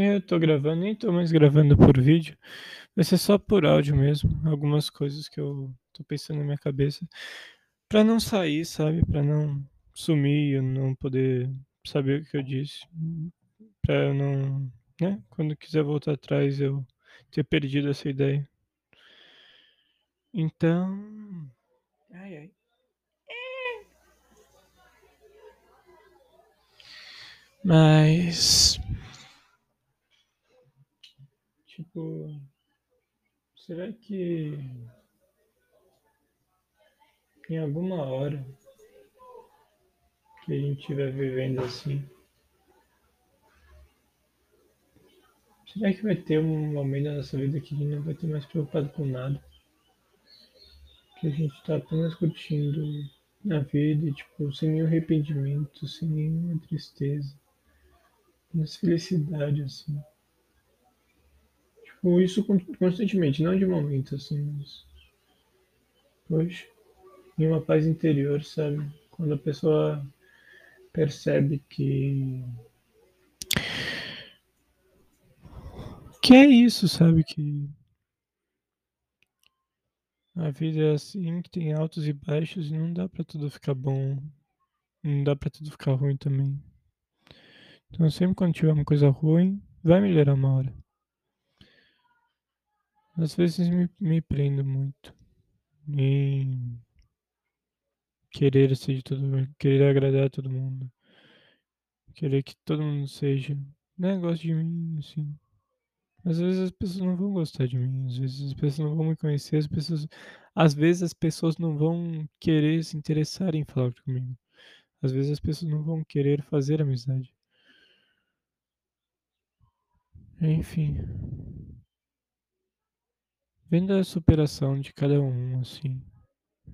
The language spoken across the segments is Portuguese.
É, eu tô gravando, nem tô mais gravando por vídeo. Vai ser só por áudio mesmo. Algumas coisas que eu tô pensando na minha cabeça. Pra não sair, sabe? Pra não sumir, eu não poder saber o que eu disse. Pra eu não. Né? Quando quiser voltar atrás, eu ter perdido essa ideia. Então. Ai, ai. Mas. Tipo. Será que. Em alguma hora que a gente estiver vivendo assim. Será que vai ter um momento da nossa vida que a gente não vai ter mais preocupado com nada? Que a gente está apenas curtindo a vida, tipo, sem nenhum arrependimento, sem nenhuma tristeza, apenas felicidade, assim. Tipo, isso constantemente, não de momento, assim, mas. Poxa, em uma paz interior, sabe? Quando a pessoa percebe que que é isso, sabe? Que a vida é assim, que tem altos e baixos e não dá pra tudo ficar bom, não dá pra tudo ficar ruim também. Então sempre quando tiver uma coisa ruim, vai melhorar uma hora. Às vezes me, me prendo muito em querer ser de todo mundo, querer agradar todo mundo, querer que todo mundo seja, né, goste de mim, assim. Às vezes as pessoas não vão gostar de mim, às vezes as pessoas não vão me conhecer, as pessoas, às vezes as pessoas não vão querer se interessar em falar comigo. Às vezes as pessoas não vão querer fazer amizade. Enfim. Vendo a superação de cada um, assim.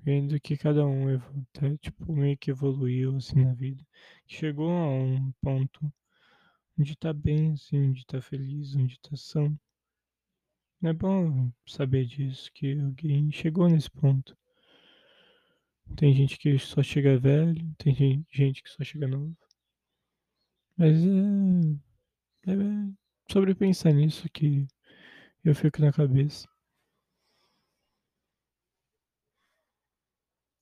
Vendo que cada um tá, tipo, meio que evoluiu, assim, na vida. Chegou a um ponto onde tá bem, assim, onde tá feliz, onde tá são. É bom saber disso, que alguém chegou nesse ponto. Tem gente que só chega velho, tem gente que só chega novo. Mas é, é sobre pensar nisso que eu fico na cabeça.